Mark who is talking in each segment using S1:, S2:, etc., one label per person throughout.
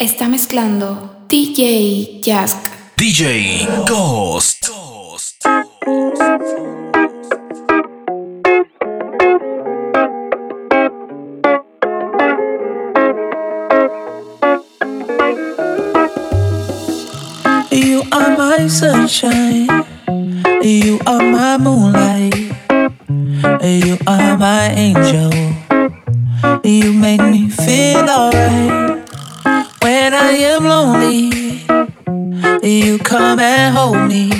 S1: Está mezclando DJ Jask.
S2: DJ Ghost. Ghost.
S3: You are my sunshine. You are my moonlight. You are my angel. You make me feel alright. I am lonely. You come and hold me.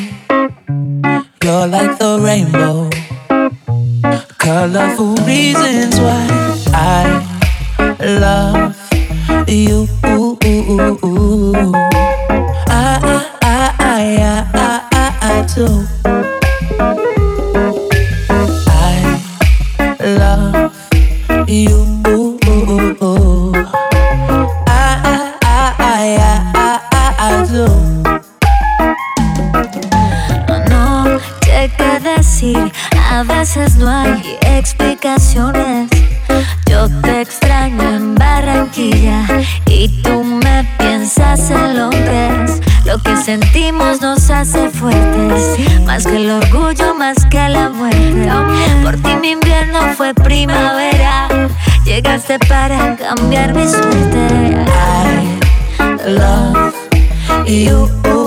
S3: You're like the rainbow. Colorful reasons why I love you.
S4: para cambiar mi suerte.
S3: I love you.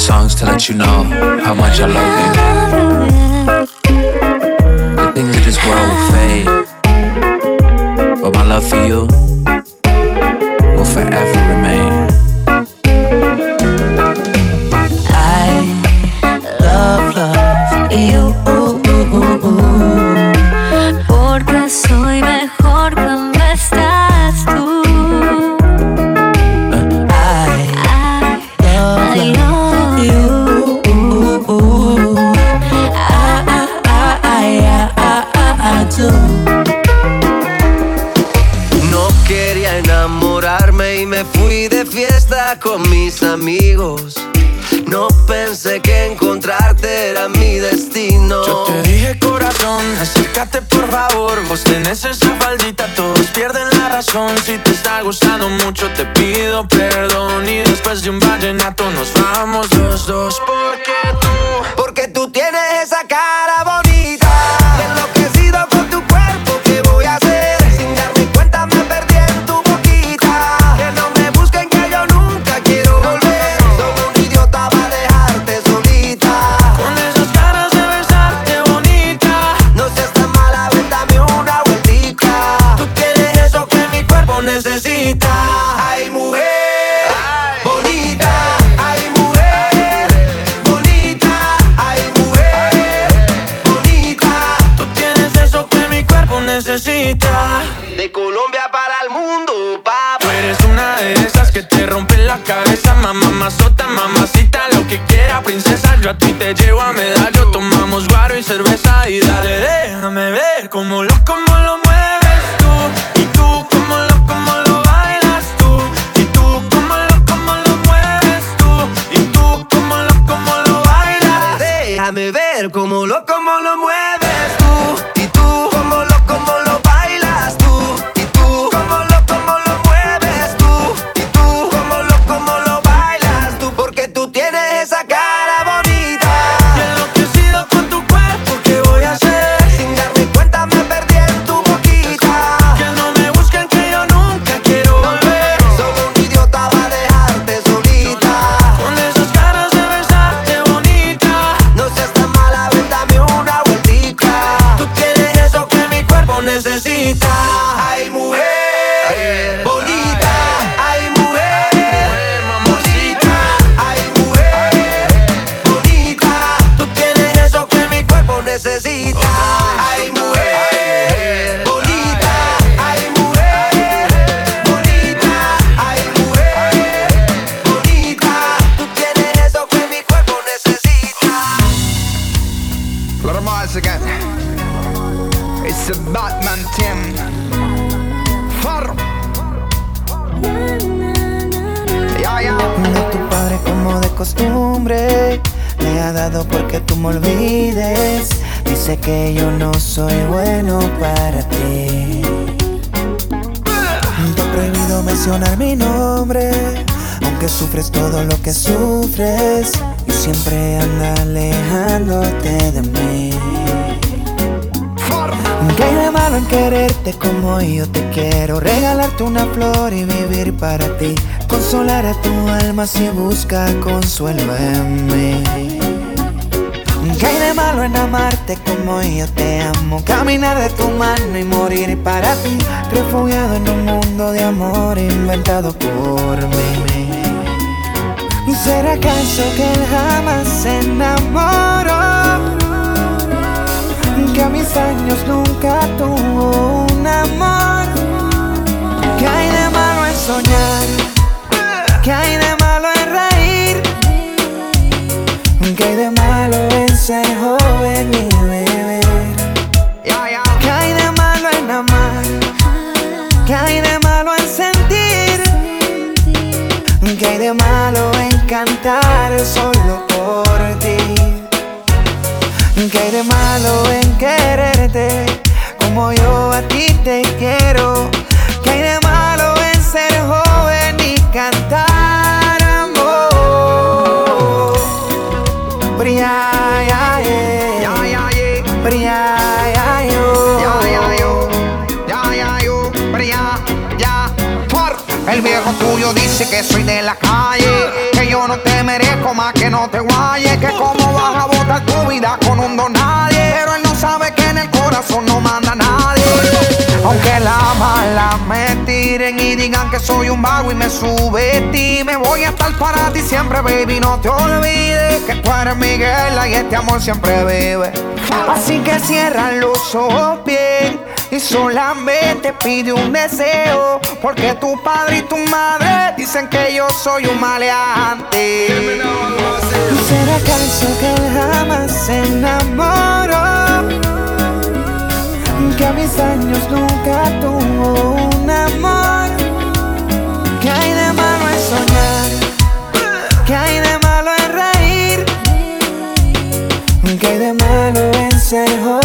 S5: songs to let you know how much I love you. The things of this world will fade, but my love for you will forever remain.
S6: nos vamos los dos porque tú como loco, como lo
S7: mueve. Dado porque tú me olvides. Dice que yo no soy bueno para ti. Te he prohibido mencionar mi nombre, aunque sufres todo lo que sufres y siempre anda alejándote de mí. ¿Qué hay de malo en quererte como yo te quiero? Regalarte una flor y vivir para ti. Consolar a tu alma si busca consuelo en mí. ¿Qué hay de malo en amarte como yo te amo? Caminar de tu mano y morir para ti. Refugiado en un mundo de amor inventado por mí. ¿Será acaso que él jamás se enamoró? Que a mis años nunca tuvo un amor. ¿Qué hay de malo en soñar? ¿Qué hay de malo en reír? ¿Qué hay de malo en ser joven cantar solo por ti? ¿Qué hay de malo en quererte como yo a ti te quiero? ¿Qué hay de malo en ser joven y cantar amor?
S8: El viejo tuyo dice que soy de la guayes, que cómo vas a botar tu vida con un don nadie. Pero él no sabe que en el corazón no manda nadie. Aunque la mala me tiren y digan que soy un vago y me sube ti, me voy a estar para ti siempre, baby. No te olvides que tú eres mi y este amor siempre vive. Así que cierra los ojos bien y solamente pide un deseo, porque tu padre y tu madre dicen que yo soy un maleante.
S7: ¿Será acaso que jamás se enamoró? Que a mis años nunca tuvo un amor. ¿Qué hay de malo en soñar? ¿Qué hay de malo en reír? ¿Qué hay de malo en ser joven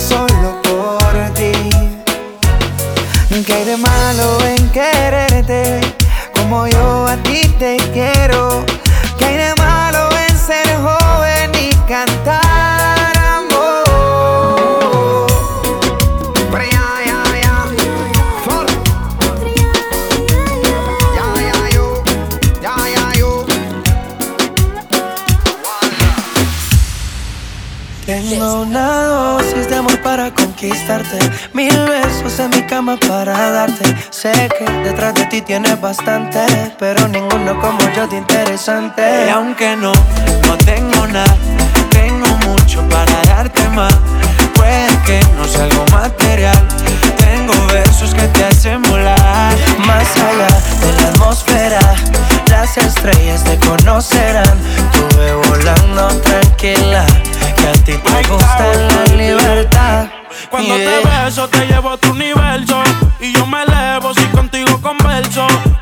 S7: solo por ti? ¿Qué hay de malo en quererte como yo a ti te quiero? Ti tienes bastante, pero ninguno como yo de interesante.
S5: Y aunque no, no tengo nada, tengo mucho para darte más. Puede que no sea algo material, tengo versos que te hacen volar.
S7: Más allá de la atmósfera, las estrellas te conocerán. Tuve volando tranquila, que a ti te gusta la libertad.
S9: Cuando
S7: Yeah.
S9: te beso te llevo a tu universo Y yo me converso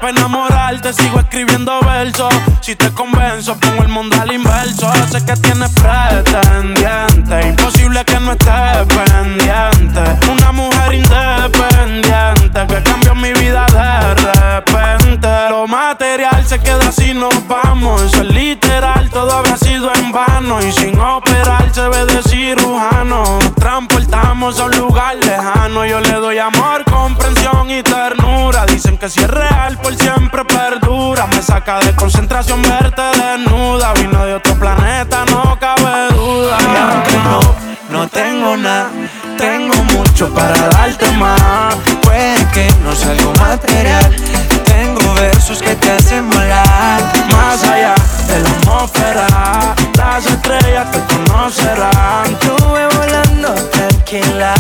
S9: Para enamorarte sigo escribiendo versos. Si te convenzo pongo el mundo al inverso. Sé que tienes pretendiente. Imposible que no estés pendiente. Una mujer independiente Que cambió mi vida de repente. Lo material se queda si nos vamos. Eso es literal, todo habrá sido en vano. Y sin operar se ve de cirujano. Transportamos a un lugar lejano. Yo le doy amor, Dicen que si es real por siempre perdura. Me saca de concentración verte desnuda. Vino de otro planeta, no cabe duda.
S5: Y aunque no, no tengo nada, tengo mucho para darte más. Puede que no sea algo material, tengo versos que te hacen volar.
S9: Más allá de la atmósfera Las estrellas te conocerán.
S7: Estuve volando tranquila,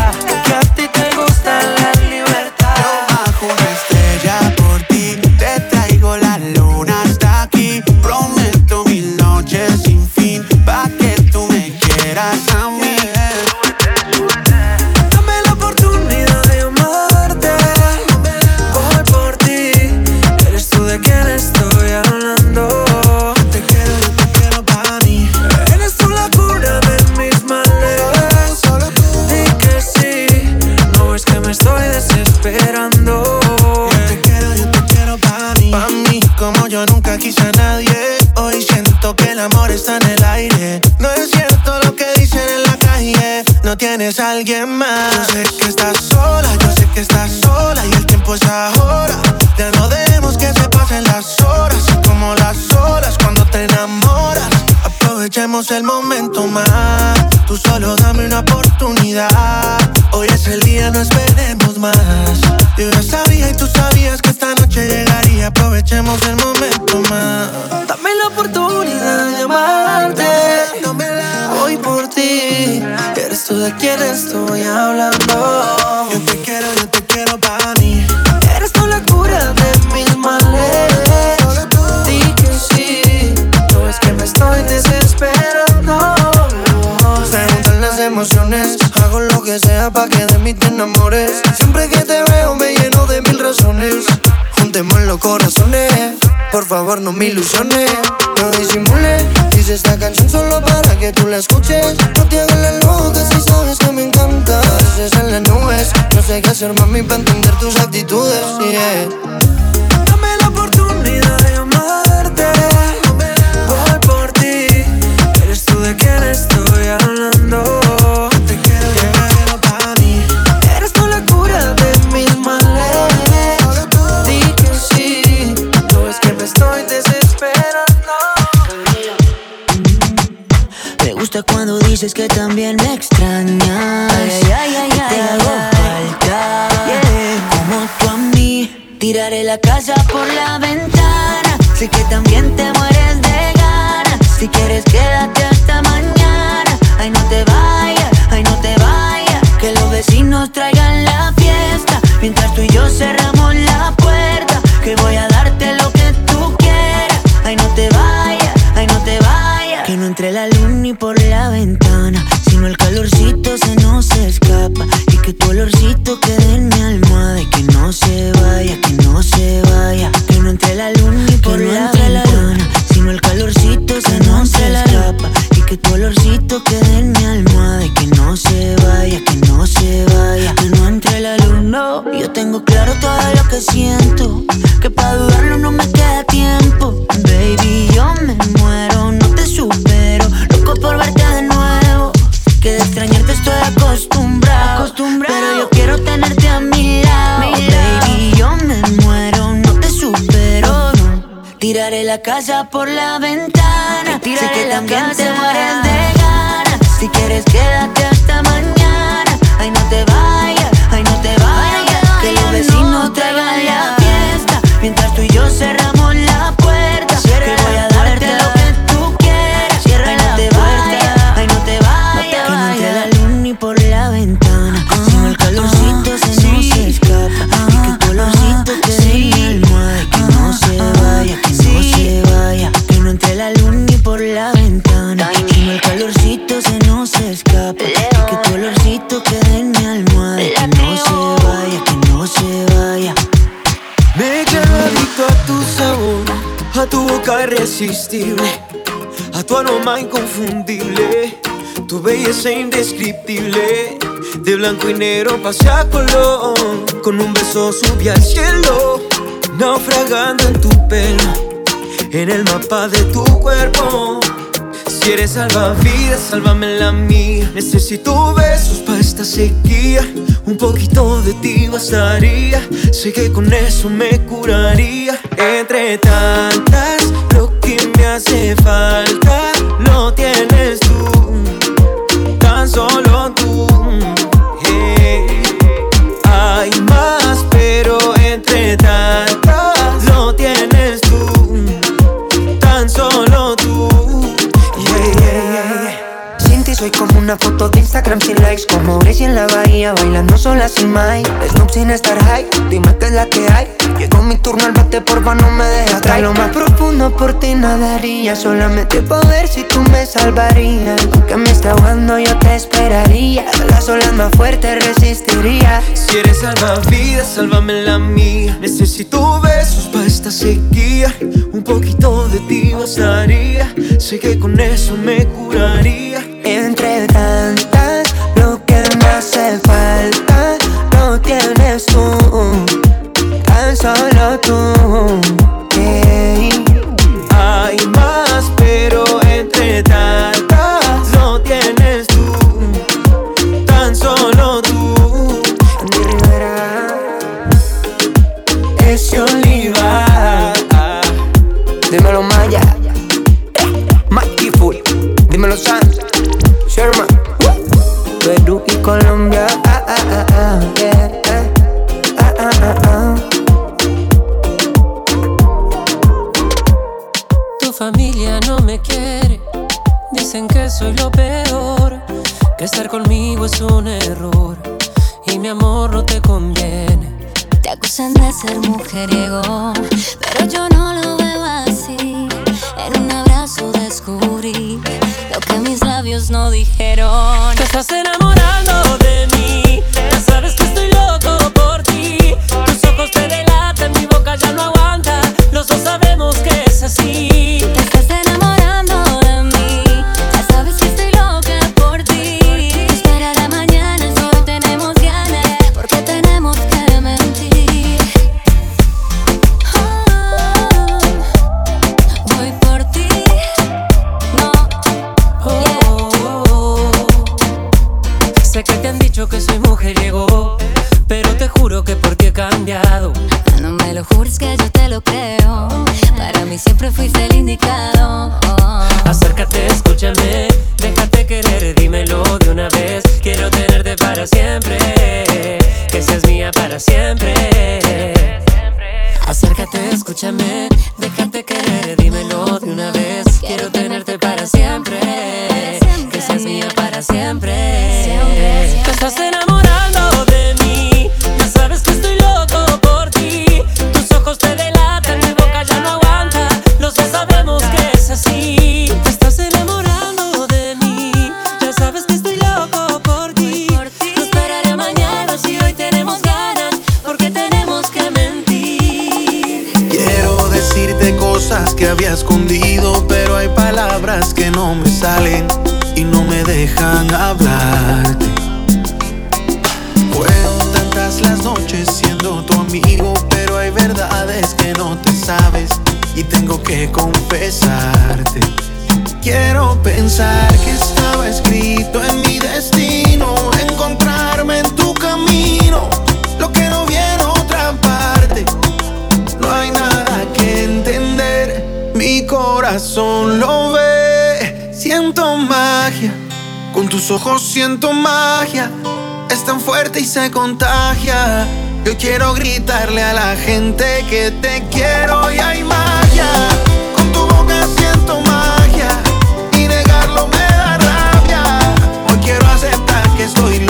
S10: Hoy es el día, no esperemos más. Yo ya sabía y tú sabías que esta noche llegaría. Aprovechemos el momento más.
S11: Dame la oportunidad de amarte. Hoy por ti. Eres tú de quien estoy hablando.
S10: Sea pa' que de mí te enamores. Siempre que te veo me lleno de mil razones. Juntemos los corazones. Por favor, no me ilusiones. No disimules. Hice esta canción solo para que tú la escuches. No te hagas la loca si sabes que me encanta. Veces en las nubes. No sé qué hacer, mami, para entender tus actitudes. Yeah.
S11: Dame la oportunidad de amarte. Voy por ti. Eres tú de quien estoy
S12: dices que también me extrañas. y te hago falta. Como tú a mí, tiraré la casa por la ventana. Sé que también te mueres de ganas. Si quieres, quédate hasta mañana. Ay, no te vayas, ay, no te vayas. Que los vecinos traigan la fiesta. Mientras tú y yo cerramos todo lo que siento. Que para dudarlo no me queda tiempo. Baby, yo me muero, no te supero. Loco por verte de nuevo. Que de extrañarte estoy acostumbrado. Pero yo quiero tenerte a mi lado. Baby, yo me muero, no te supero. no. Tiraré la casa por la ventana. sé que también te mueres de ganas. Si quieres, quédate hasta mañana.
S11: Irresistible, a tu aroma inconfundible, tu belleza indescriptible. De blanco y negro pasé a color, con un beso subí al cielo, naufragando en tu pelo, en el mapa de tu cuerpo. Si eres salvavidas, sálvame la mía. Necesito besos para esta sequía. Un poquito de ti bastaría. Sé que con eso me curaría. Entre tantas, hace falta lo tienes tú. Tan solo tú. Hey. Hay más, pero entre tantas, lo tienes tú. Tan solo tú. Yeah, yeah, yeah.
S13: Sin ti soy como una foto Instagram sin likes Como Gracie en la bahía bailando sola sin Mike Snoop sin estar high, dime qué es la que hay Llegó mi turno al bate, porfa no me dejes Hasta lo más profundo por ti nadaría Solamente por ver si tú me salvarías Aunque me está ahogando yo te esperaría Las olas más fuertes resistiría
S11: Si eres salvavidas, sálvame la mía. Necesito besos para esta sequía. Un poquito de ti bastaría. Sé que con eso me curaría.
S13: Entre me hace falta Lo tienes tú, tan solo tú yeah.
S11: Hay más, pero entre tantas
S4: que estar conmigo es un error y mi amor no te conviene.
S14: Te acusan de ser mujeriego, pero yo no lo veo así. En un abrazo descubrí lo que mis labios no dijeron.
S4: Te estás enamorando No
S14: me lo jures que yo te lo creo. Para mí siempre fuiste el indicado.
S15: Tu amigo, pero hay verdades que no te sabes y tengo que confesarte. Quiero pensar que estaba escrito en mi destino, encontrarme en tu camino, lo que no vi en otra parte. No hay nada que entender, mi corazón lo ve. Siento magia, con tus ojos siento magia. Es tan fuerte y se contagia. Yo quiero gritarle a la gente que te quiero y hay magia. Con tu boca siento magia y negarlo me da rabia. Hoy quiero aceptar que estoy loco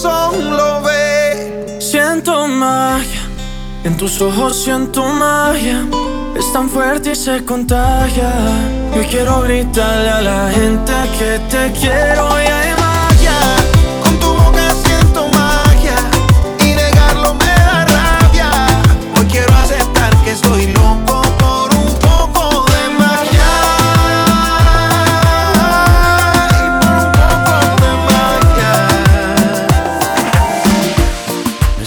S15: lo ve
S16: Siento magia, en tus ojos siento magia. Es tan fuerte y se contagia. Yo quiero gritarle a la gente que te quiero y hay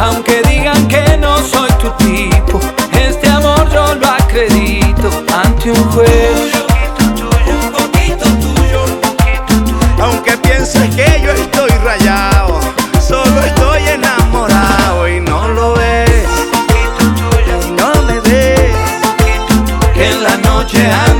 S5: Aunque digan que no soy tu tipo, este amor yo lo acredito ante un juez.
S17: un poquito tuyo. Aunque pienses que yo estoy rayado, solo estoy enamorado y no lo ves. Y no me ves.
S5: Que en la noche ando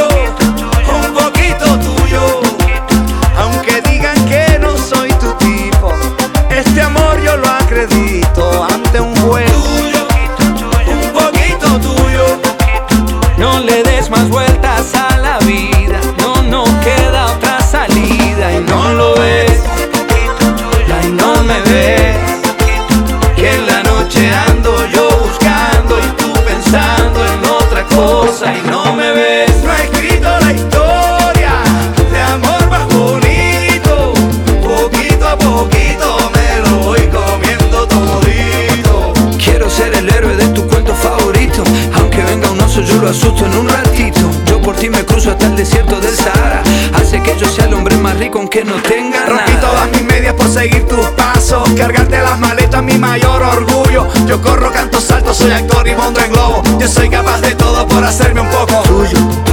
S17: aunque no
S5: tenga
S17: Rompí
S5: nada.
S17: todas mis medias por seguir tus pasos. Cargarte las maletas, mi mayor orgullo. Yo corro, canto, salto, soy actor y monto en globo. Yo soy capaz de todo por hacerme un poco tuyo.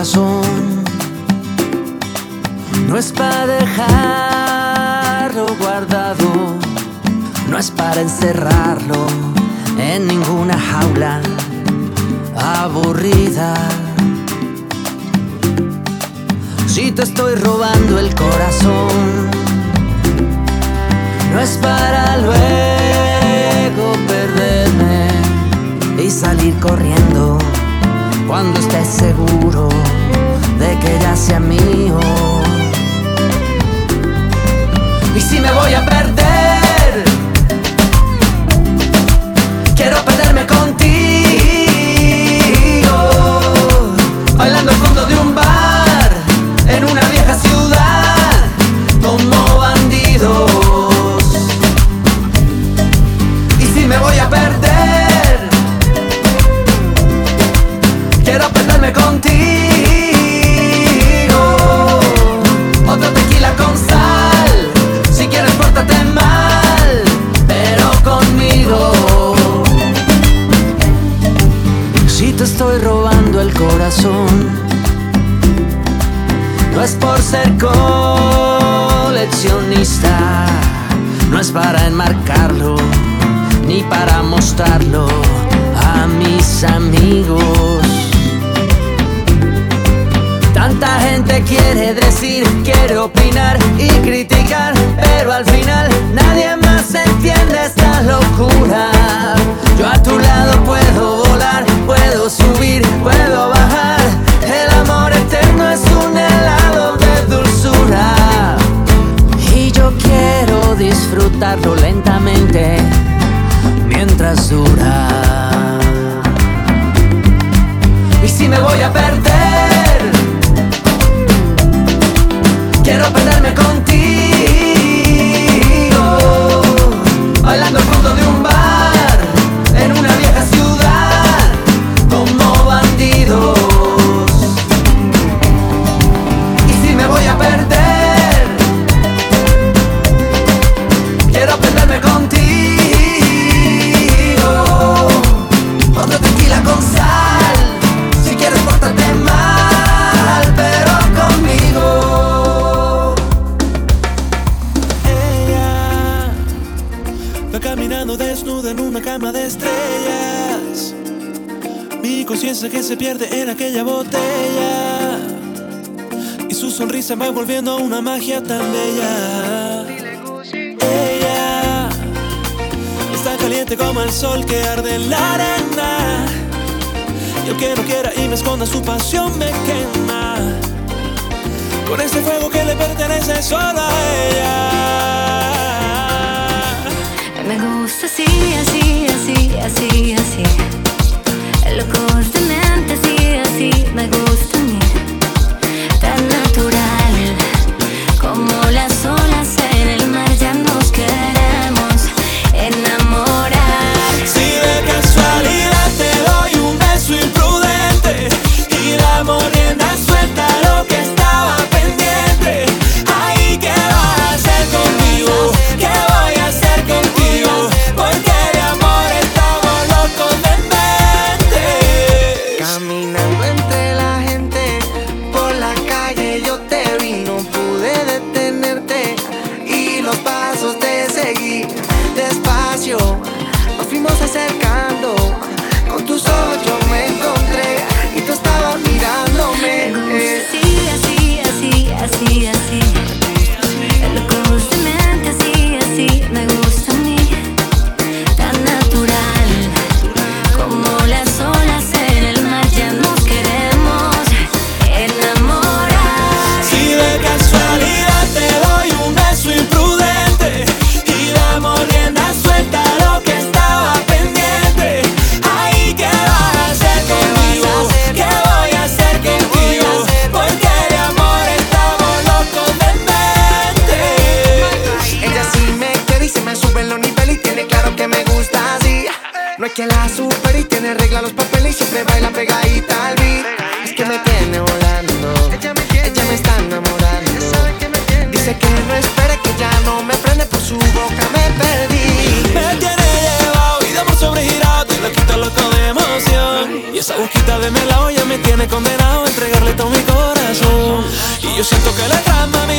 S18: No es para dejarlo guardado, no es para encerrarlo en ninguna jaula aburrida. Si te estoy robando el corazón, no es para luego perderme y salir corriendo cuando estés seguro de que ya sea mío. Y si me voy a perder, quiero perderme contigo, bailando al se me
S15: va volviendo una magia tan bella. Ella está caliente como el sol que arde en la arena. Y el que no quiera y me esconda su pasión me quema. Con ese fuego que le pertenece solo a ella.
S19: Me gusta
S5: así, así, así, así.
S20: Yo siento que
S17: la trama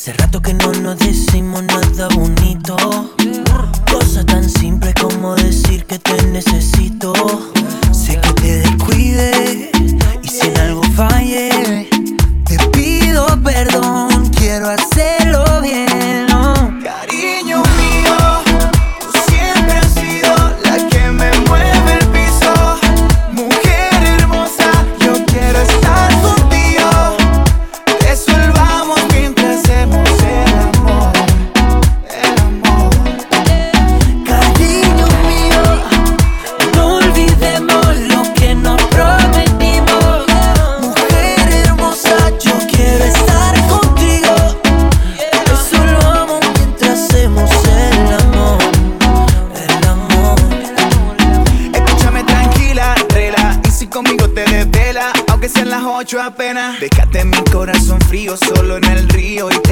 S21: Hace rato que no nos decimos nada bonito. Cosa tan simple como decir que te necesito.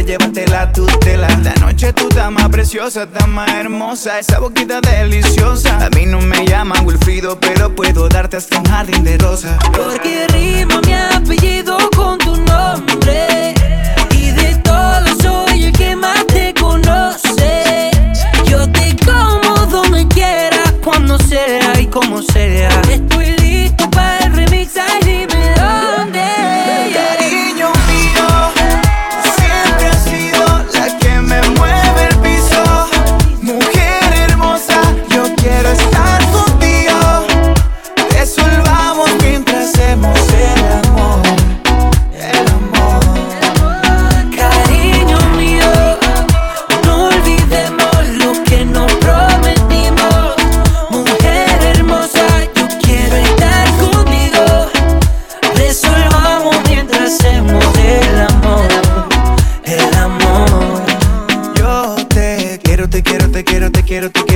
S17: llévatela a tu. Esta noche tú estás más preciosa, estás más hermosa, esa boquita deliciosa. A mí no me llaman Wilfrido, pero puedo darte hasta un jardín de rosa.
S21: Porque rima mi apellido con tu nombre. Y de todo soy el que más te conoce. Yo te como donde quiera, cuando sea y como sea. Estoy listo para el remix, ay dime dónde.
S17: quiero, te quiero.